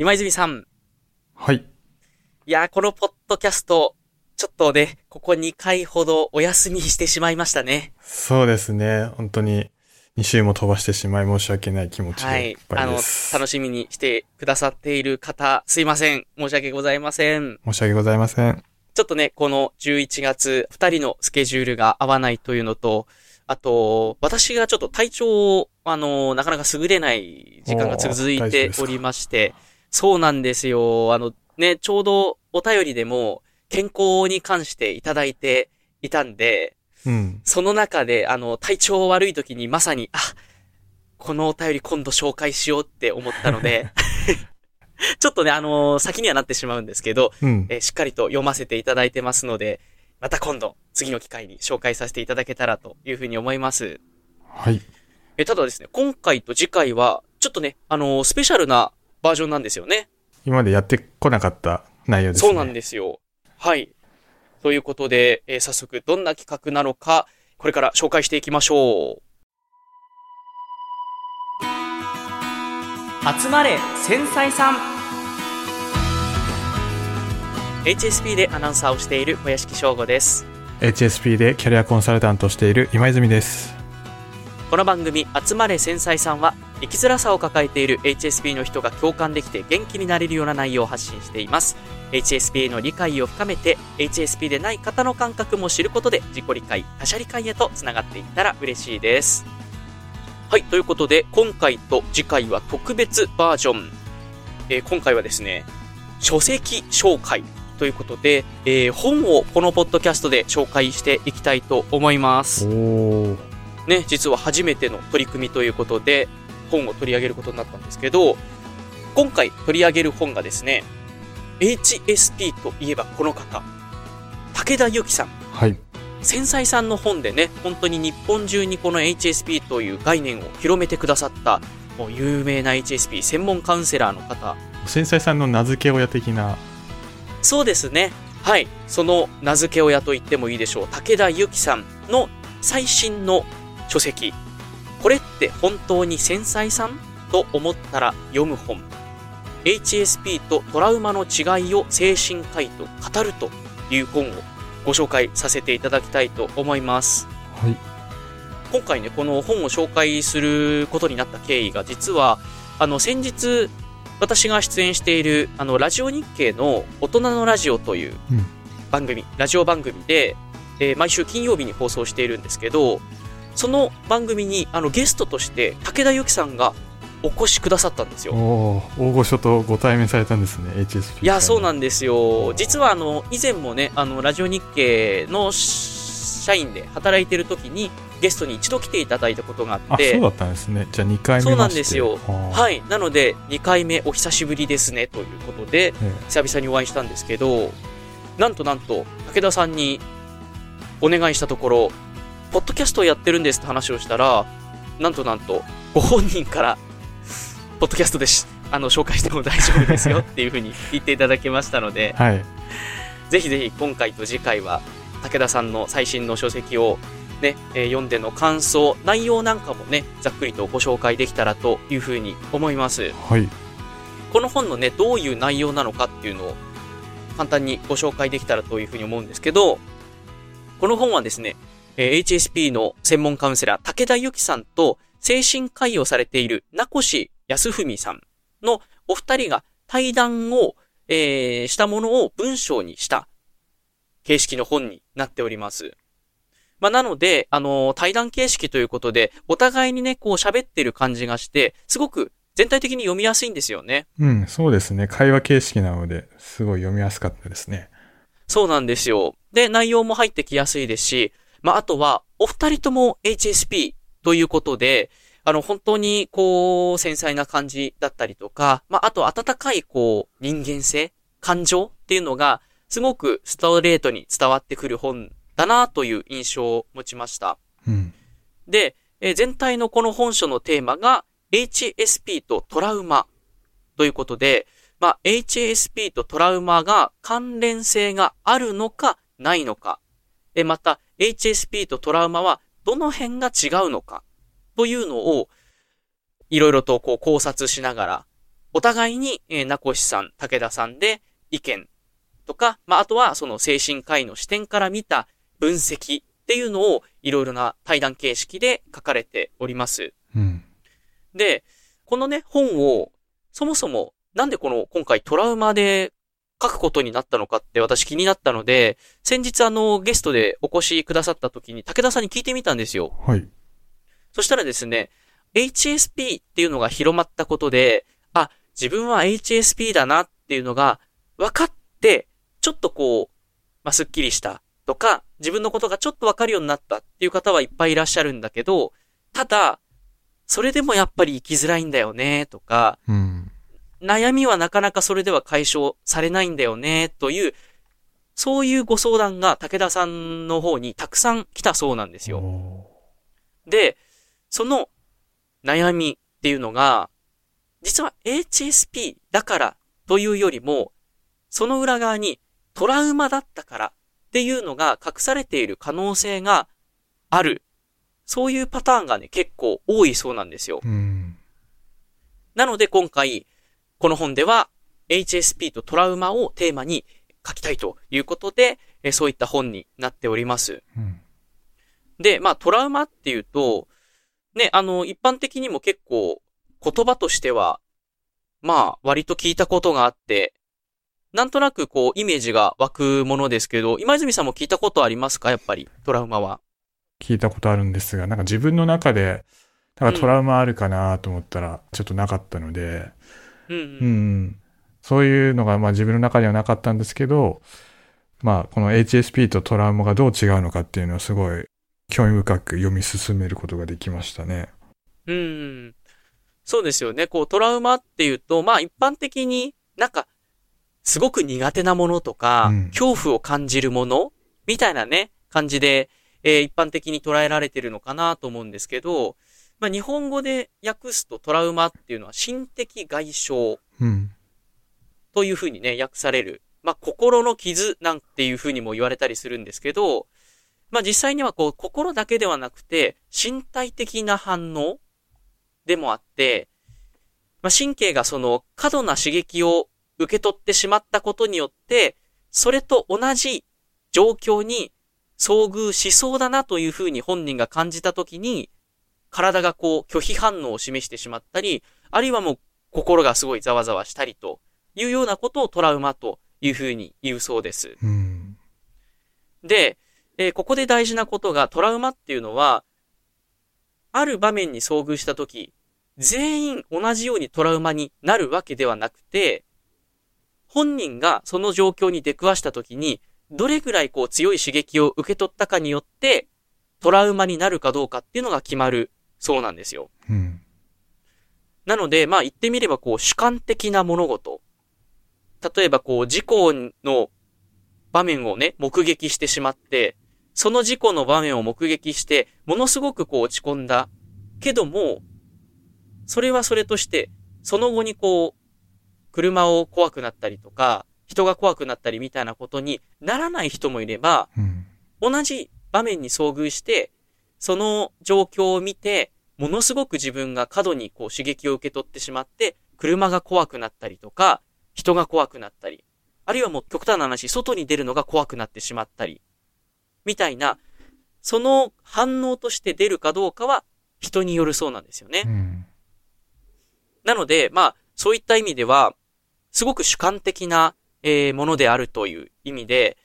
今泉さん。はい。いやー、このポッドキャスト、ちょっとね、ここ2回ほどお休みしてしまいましたね。そうですね。本当に2週も飛ばしてしまい申し訳ない気持ちはいでいっ。ぱあの、いです。楽しみにしてくださっている方、すいません。申し訳ございません。申し訳ございません。ちょっとね、この11月、2人のスケジュールが合わないというのと、あと、私がちょっと体調を、あの、なかなか優れない時間が続いておりまして、そうなんですよ。あの、ね、ちょうどお便りでも健康に関していただいていたんで、うん。その中で、あの、体調悪い時にまさに、あ、このお便り今度紹介しようって思ったので、ちょっとね、あの先にはなってしまうんですけど、うん。えーしっかりと読ませていただいてますので、また今度、次の機会に紹介させていただけたらというふうに思います。はい。えーただですね、今回と次回は、ちょっとね、あのースペシャルなバージョンなんですよね。今までやってこなかった内容ですね。そうなんですよ。はい。ということで、えー早速どんな企画なのか、これから紹介していきましょう。集まれ繊細さん HSP でアナウンサーをしている小屋敷翔吾です。HSP でキャリアコンサルタントをしている今泉です。この番組「集まれ繊細さんは」生きづらさを抱えている HSP の人が共感できて元気になれるような内容を発信しています。HSP への理解を深めて HSP でない方の感覚も知ることで自己理解他者理解へとつながっていったら嬉しいです。はいということで今回と次回は特別バージョン、えー今回はですね書籍紹介ということで、えー本をこのポッドキャストで紹介していきたいと思います。ね、実は初めての取り組みということで、本を取り上げることになったんですけど、今回取り上げる本がですね、HSP といえばこの方、武田由紀さん。はい。繊細さんの本でね、本当に日本中にこの HSP という概念を広めてくださった、もう有名な HSP 専門カウンセラーの方。繊細さんの名付け親的な。そうですね。はい。その名付け親と言ってもいいでしょう。武田由紀さんの最新の書籍。これって本当に繊細さん？と思ったら読む本。HSP とトラウマの違いを精神科医と語るという本をご紹介させていただきたいと思います。はい。今回ね、この本を紹介することになった経緯が、実は、あの、先日、私が出演している、あの、ラジオ日経の大人のラジオといううん番組、ラジオ番組で、えー毎週金曜日に放送しているんですけど、その番組に、あの、ゲストとして、武田由紀さんがお越しくださったんですよ。大御所とご対面されたんですね、HSP。いや、そうなんんですよ。実は、あの、以前もね、あの、ラジオ日経の社員で働いてる時に、ゲストに一度来ていただいたことがあっあ、て、そうだったんですね。じゃあ2回目そうなんですよは。はい。なので、2回目お久しぶりですね、ということで、久々にお会いしたんですけど、なんとなんと、武田さんにお願いしたところ、ポッドキャストをやってるんですって話をしたら、なんとなんと、ご本人から、ポッドキャストでし、あの、紹介しても大丈夫ですよっていうふうに言っていただきましたので、はい。ぜひぜひ今回と次回は、武田さんの最新の書籍をね、えー読んでの感想、内容なんかもね、ざっくりとご紹介できたらというふうに思います。はい。この本のね、どういう内容なのかっていうのを簡単にご紹介できたらというふうに思うんですけど、この本はですね、えー HSP の専門カウンセラー、武田由紀さんと精神科医をされている名越康文さんのお二人が対談を、えーしたものを文章にした形式の本になっております。まあ、なので、あのー対談形式ということで、お互いにね、こう喋ってる感じがして、すごく全体的に読みやすいんですよね。うん、そうですね。会話形式なので、すごい読みやすかったですね。そうなんですよ。で、内容も入ってきやすいですし、まあ、あとは、お二人とも HSP ということで、あの、本当に、こう、繊細な感じだったりとか、まあ、あと、温かい、こう、人間性、感情っていうのが、すごくストレートに伝わってくる本だなという印象を持ちました。うん。で、えー全体のこの本書のテーマが HSP とトラウマということで、まあ、HSP とトラウマが関連性があるのかないのか、えまた HSP とトラウマはどの辺が違うのか？というのをいろいろとこう考察しながら、お互いに、えー、名越さん、武田さんで意見とか、まあ、あとはその精神科医の視点から見た分析っていうのをいろいろな対談形式で書かれております。うん、で、このね、本を、そもそもなんでこの今回トラウマで書くことになったのかって私気になったので、先日あのゲストでお越しくださった時に武田さんに聞いてみたんですよ。はい。そしたらですね、HSP っていうのが広まったことで、あ、自分は HSP だなっていうのが分かって、ちょっとこう、まあ、すっきりしたとか、自分のことがちょっとわかるようになったっていう方はいっぱいいらっしゃるんだけど、ただ、それでもやっぱり生きづらいんだよね、とか、うん、悩みはなかなかそれでは解消されないんだよね、という、そういうご相談が武田さんの方にたくさん来たそうなんですよ。で、その悩みっていうのが、実は HSP だからというよりも、その裏側にトラウマだったからっていうのが隠されている可能性がある。そういうパターンがね、結構多いそうなんですよ。なので今回、この本では HSP とトラウマをテーマに書きたいということで、えそういった本になっております。うん、で、まあトラウマっていうと、ね、あの、一般的にも結構言葉としては、まあ割と聞いたことがあって、なんとなくこうイメージが湧くものですけど、今泉さんも聞いたことありますか？やっぱり、トラウマは。聞いたことあるんですが、なんか自分の中で、なんかトラウマあるかなと思ったら、ちょっとなかったので、うん、うん、うん、そういうのがまあ自分の中にはなかったんですけど、まあこの HSP とトラウマがどう違うのかっていうのはすごい興味深く読み進めることができましたね。うん。そうですよね。こうトラウマっていうと、まあ一般的になんかすごく苦手なものとか、うん、恐怖を感じるものみたいなね、感じで、えー、一般的に捉えられてるのかなと思うんですけど、まあ、日本語で訳すとトラウマっていうのは心的外傷というふうにね、訳される。まあ、心の傷なんていうふうにも言われたりするんですけど、まあ、実際にはこう、心だけではなくて、身体的な反応でもあって、まあ、神経がその過度な刺激を受け取ってしまったことによって、それと同じ状況に遭遇しそうだなというふうに本人が感じたときに、体がこう拒否反応を示してしまったり、あるいはもう心がすごいざわざわしたりというようなことをトラウマというふうに言うそうです。で、えー、ここで大事なことがトラウマっていうのは、ある場面に遭遇したとき、全員同じようにトラウマになるわけではなくて、本人がその状況に出くわしたときに、どれぐらいこう強い刺激を受け取ったかによって、トラウマになるかどうかっていうのが決まるそうなんですよ。うん、なので、まあ言ってみればこう主観的な物事。例えばこう事故の場面をね、目撃してしまって、その事故の場面を目撃して、ものすごくこう落ち込んだ。けども、それはそれとして、その後にこう、車を怖くなったりとか、人が怖くなったりみたいなことにならない人もいれば、うん、同じ場面に遭遇して、その状況を見て、ものすごく自分が過度にこう刺激を受け取ってしまって、車が怖くなったりとか、人が怖くなったり、あるいはもう極端な話、外に出るのが怖くなってしまったり、みたいな、その反応として出るかどうかは人によるそうなんですよね。うん、なので、まあ、そういった意味では、すごく主観的な、えー、ものであるという意味で、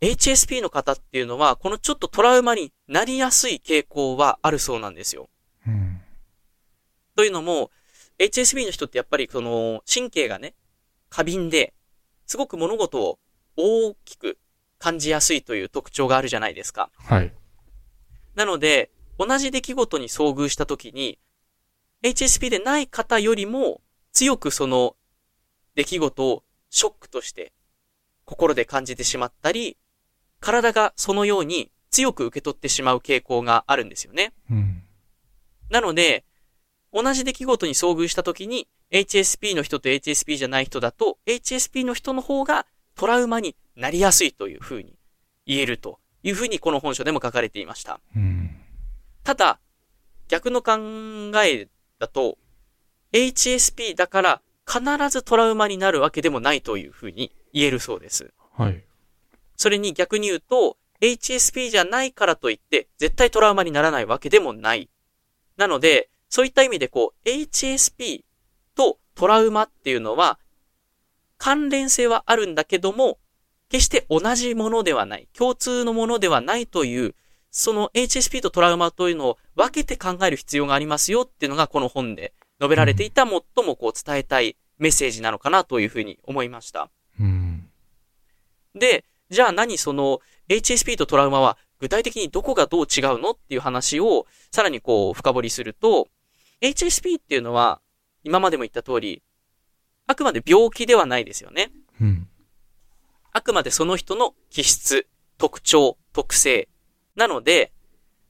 HSP の方っていうのは、このちょっとトラウマになりやすい傾向はあるそうなんですよ。うん、というのも、HSP の人ってやっぱりその神経がね、過敏で、すごく物事を大きく感じやすいという特徴があるじゃないですか。はい。なので、同じ出来事に遭遇した時に、HSP でない方よりも強くその出来事をショックとして心で感じてしまったり、体がそのように強く受け取ってしまう傾向があるんですよね。うん、なので、同じ出来事に遭遇した時に、HSP の人と HSP じゃない人だと、HSP の人の方がトラウマになりやすいというふうに言えるというふうにこの本書でも書かれていました。うん、ただ、逆の考えだと、HSP だから必ずトラウマになるわけでもないというふうに言えるそうです。はい。それに逆に言うと、HSP じゃないからといって、絶対トラウマにならないわけでもない。なので、そういった意味でこう、HSP とトラウマっていうのは、関連性はあるんだけども、決して同じものではない、共通のものではないという、その HSP とトラウマというのを分けて考える必要がありますよっていうのがこの本で述べられていた最もこう伝えたいメッセージなのかなというふうに思いました。うん。で、じゃあ何その HSP とトラウマは具体的にどこがどう違うのっていう話をさらにこう深掘りすると、HSP っていうのは今までも言った通り、あくまで病気ではないですよね。うん。あくまでその人の気質、特徴、特性。なので、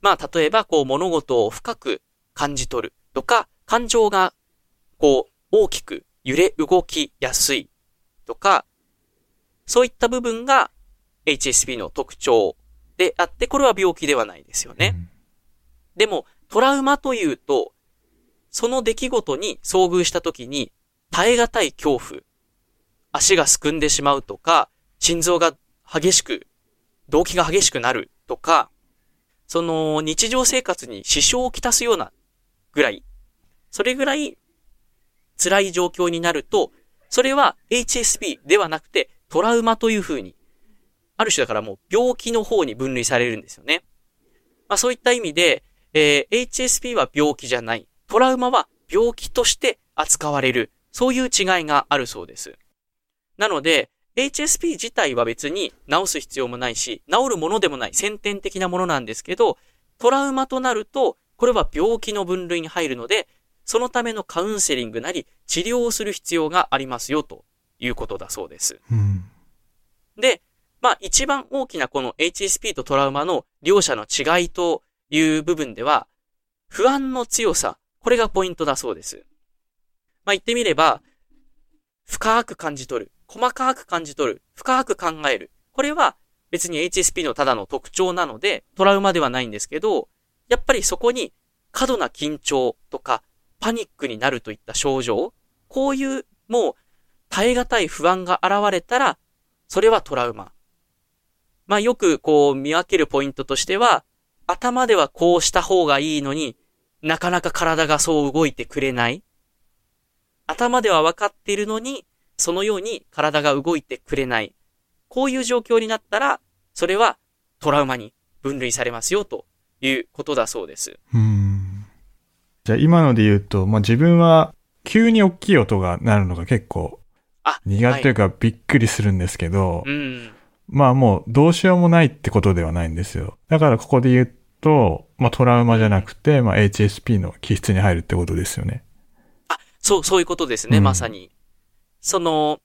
まあ例えばこう物事を深く感じ取るとか、感情がこう大きく揺れ動きやすいとか、そういった部分が HSP の特徴であって、これは病気ではないですよね。でも、トラウマというと、その出来事に遭遇した時に耐え難い恐怖、足がすくんでしまうとか、心臓が激しく、動悸が激しくなるとか、その日常生活に支障をきたすようなぐらい、それぐらい辛い状況になると、それは HSP ではなくてトラウマという風に、ある種だからもう病気の方に分類されるんですよね。まあそういった意味で、えー HSP は病気じゃない。トラウマは病気として扱われる。そういう違いがあるそうです。なので、HSP 自体は別に治す必要もないし、治るものでもない先天的なものなんですけど、トラウマとなると、これは病気の分類に入るので、そのためのカウンセリングなり治療をする必要がありますよということだそうです。うん。で、まあ一番大きなこの HSP とトラウマの両者の違いという部分では、不安の強さ、これがポイントだそうです。まあ言ってみれば、深く感じ取る、細かく感じ取る、深く考える。これは別に HSP のただの特徴なので、トラウマではないんですけど、やっぱりそこに過度な緊張とかパニックになるといった症状、こういうもう耐え難い不安が現れたら、それはトラウマ。まあよくこう見分けるポイントとしては、頭ではこうした方がいいのになかなか体がそう動いてくれない。頭では分かっているのに、そのように体が動いてくれない。こういう状況になったら、それはトラウマに分類されますよということだそうです。うん。じゃあ今ので言うと、まあ、自分は急に大きい音が鳴るのが結構あ、苦手というかびっくりするんですけど、うん。まあもうどうしようもないってことではないんですよ。だからここで言うと、まあトラウマじゃなくて、まあ HSP の気質に入るってことですよね。そう、そういうことですね、うんまさに。その、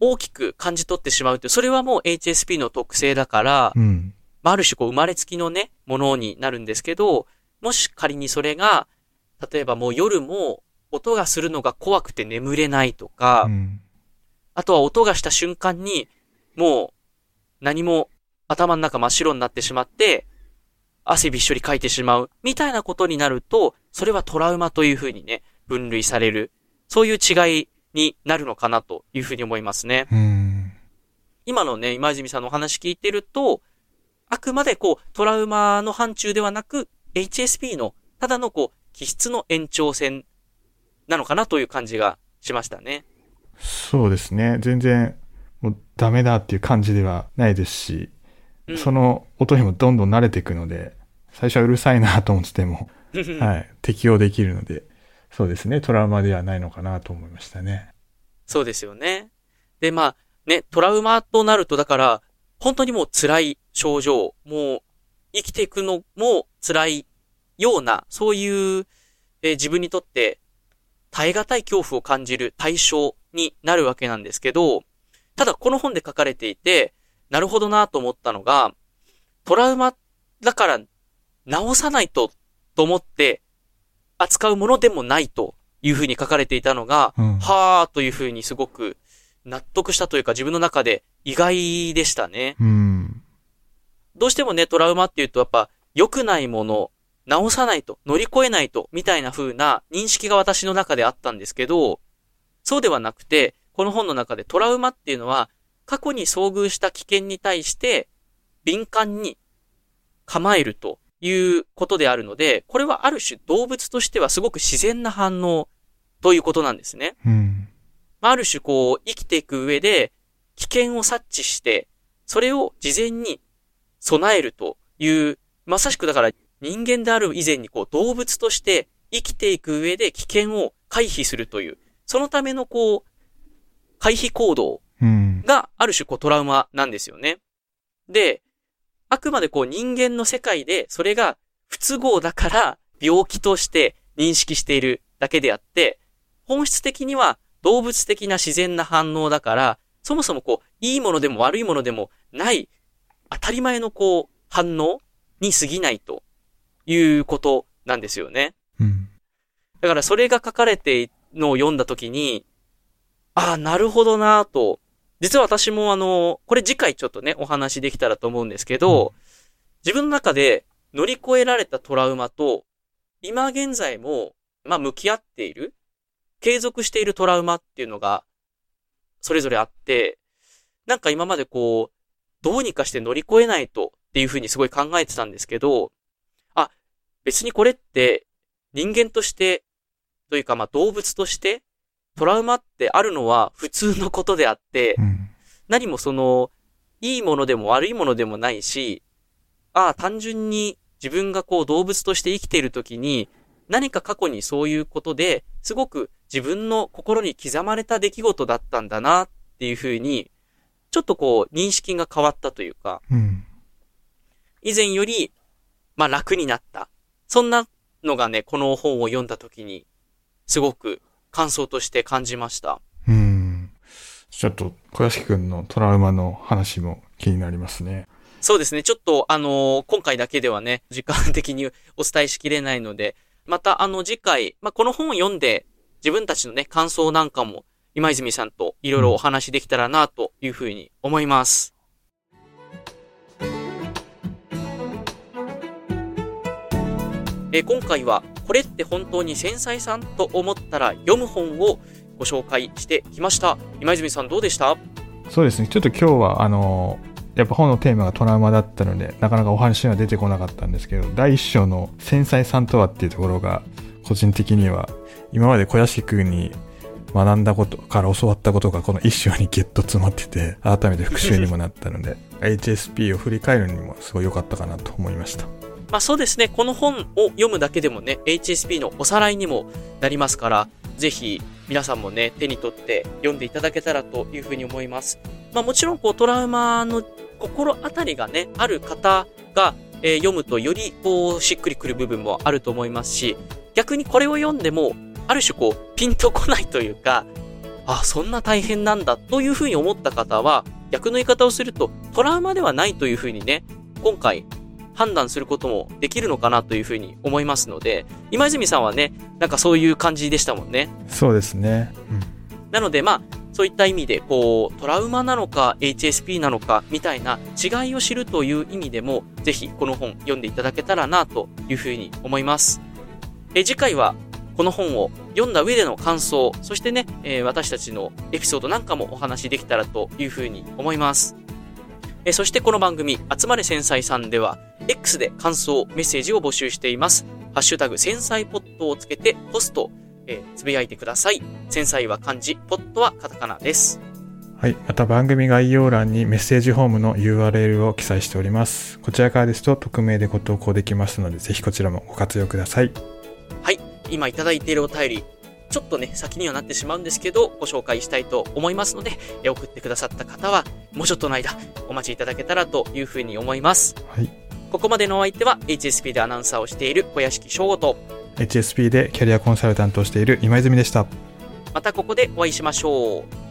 大きく感じ取ってしまうって、それはもう HSP の特性だから、うん。まあ、ある種こう生まれつきのね、ものになるんですけど、もし仮にそれが、例えばもう夜も音がするのが怖くて眠れないとか、うん。あとは音がした瞬間に、もう何も頭の中真っ白になってしまって、汗びっしょりかいてしまう、みたいなことになると、それはトラウマというふうにね、分類される。そういう違いになるのかなというふうに思いますね。うん。今のね、今泉さんのお話聞いてると、あくまでこう、トラウマの範疇ではなく、HSP の、ただのこう、気質の延長線なのかなという感じがしましたね。そうですね。全然、もうダメだっていう感じではないですし、うんその音にもどんどん慣れていくので、最初はうるさいなと思ってても、ははい、適応できるので、そうですね。トラウマではないのかなと思いましたね。そうですよね。で、まあ、ね、トラウマとなると、だから、本当にもう辛い症状、もう、生きていくのも辛いような、そういう、えー自分にとって、耐え難い恐怖を感じる対象になるわけなんですけど、ただこの本で書かれていて、なるほどなと思ったのが、トラウマだから治さないと、と思って扱うものでもないというふうに書かれていたのが、うんはーというふうにすごく納得したというか自分の中で意外でしたね。うん。どうしてもね、トラウマっていうとやっぱ良くないもの直さないと、乗り越えないと、みたいな風な認識が私の中であったんですけど、そうではなくて、この本の中でトラウマっていうのは、過去に遭遇した危険に対して、敏感に構えるということであるので、これはある種動物としてはすごく自然な反応ということなんですね。うん。ある種こう、生きていく上で、危険を察知して、それを事前に備えるという、まさしくだから人間である以前にこう動物として生きていく上で危険を回避するという、そのためのこう、回避行動がある種こうトラウマなんですよね。で、あくまでこう人間の世界でそれが不都合だから病気として認識しているだけであって、本質的には動物的な自然な反応だから、そもそもこう、いいものでも悪いものでもない当たり前のこう、反応に過ぎないということなんですよね。うん。だからそれが書かれてのを読んだときに、ああ、なるほどなと。実は私もあの、これ次回ちょっとね、お話できたらと思うんですけど、うん、自分の中で乗り越えられたトラウマと、今現在も、まあ、向き合っている、継続しているトラウマっていうのが、それぞれあって、なんか今までこう、どうにかして乗り越えないとっていうふうにすごい考えてたんですけど、あ、別にこれって人間として、というかまあ動物としてトラウマってあるのは普通のことであって、うん、何もその、いいものでも悪いものでもないし、ああ、単純に自分がこう動物として生きているときに、何か過去にそういうことで、すごく自分の心に刻まれた出来事だったんだなっていうふうにちょっとこう、認識が変わったというか、うん、以前より、まあ楽になった。そんなのがね、この本を読んだ時に、すごく感想として感じました。うん。ちょっと、小屋敷くんのトラウマの話も気になりますね。そうですね。ちょっと、あのー、今回だけではね、時間的にお伝えしきれないので、また、あの、次回、まあ、この本を読んで、自分たちのね、感想なんかも今泉さんといろいろお話できたらなというふうに思います。え今回は、これって本当に繊細さんと思ったら読む本をご紹介してきました。今泉さんどうでした？そうですね。ちょっと今日は、あのやっぱ本のテーマがトラウマだったので、なかなかお話には出てこなかったんですけど、第一章の繊細さんとはっていうところが、個人的には、今まで小屋敷君に学んだことから教わったことがこの一章にギュッと詰まってて、改めて復習にもなったので、HSP を振り返るにもすごい良かったかなと思いました。まあそうですね、この本を読むだけでもね、HSP のおさらいにもなりますから、ぜひ皆さんもね、手に取って読んでいただけたらというふうに思います。まあもちろんこうトラウマの心当たりがね、ある方が、えー、読むとよりこうしっくりくる部分もあると思いますし、逆にこれを読んでもある種こう、ピンとこないというか、あ、そんな大変なんだというふうに思った方は、逆の言い方をすると、トラウマではないというふうにね、今回判断することもできるのかなというふうに思いますので、今泉さんはね、なんかそういう感じでしたもんね。そうですね。うん、なのでまあ、そういった意味で、こう、トラウマなのか HSP なのかみたいな違いを知るという意味でも、ぜひこの本読んでいただけたらなというふうに思います。え次回はこの本を読んだ上での感想、そしてね、えー、私たちのエピソードなんかもお話できたらというふうに思います。えー、そしてこの番組、集まれ繊細さんでは、X で感想、メッセージを募集しています。ハッシュタグ、繊細ポットをつけて、ポスト、えー、つぶやいてください。繊細は漢字、ポットはカタカナです。はい。また番組概要欄にメッセージフォームの URL を記載しております。こちらからですと匿名でご投稿できますので、ぜひこちらもご活用ください。はい。今いただいているお便り、ちょっとね、先にはなってしまうんですけど、ご紹介したいと思いますので、送ってくださった方は、もうちょっとの間、お待ちいただけたらというふうに思います。はい。ここまでのお相手は、HSP でアナウンサーをしている小屋敷翔吾と、HSP でキャリアコンサルタントをしている今泉でした。またここでお会いしましょう。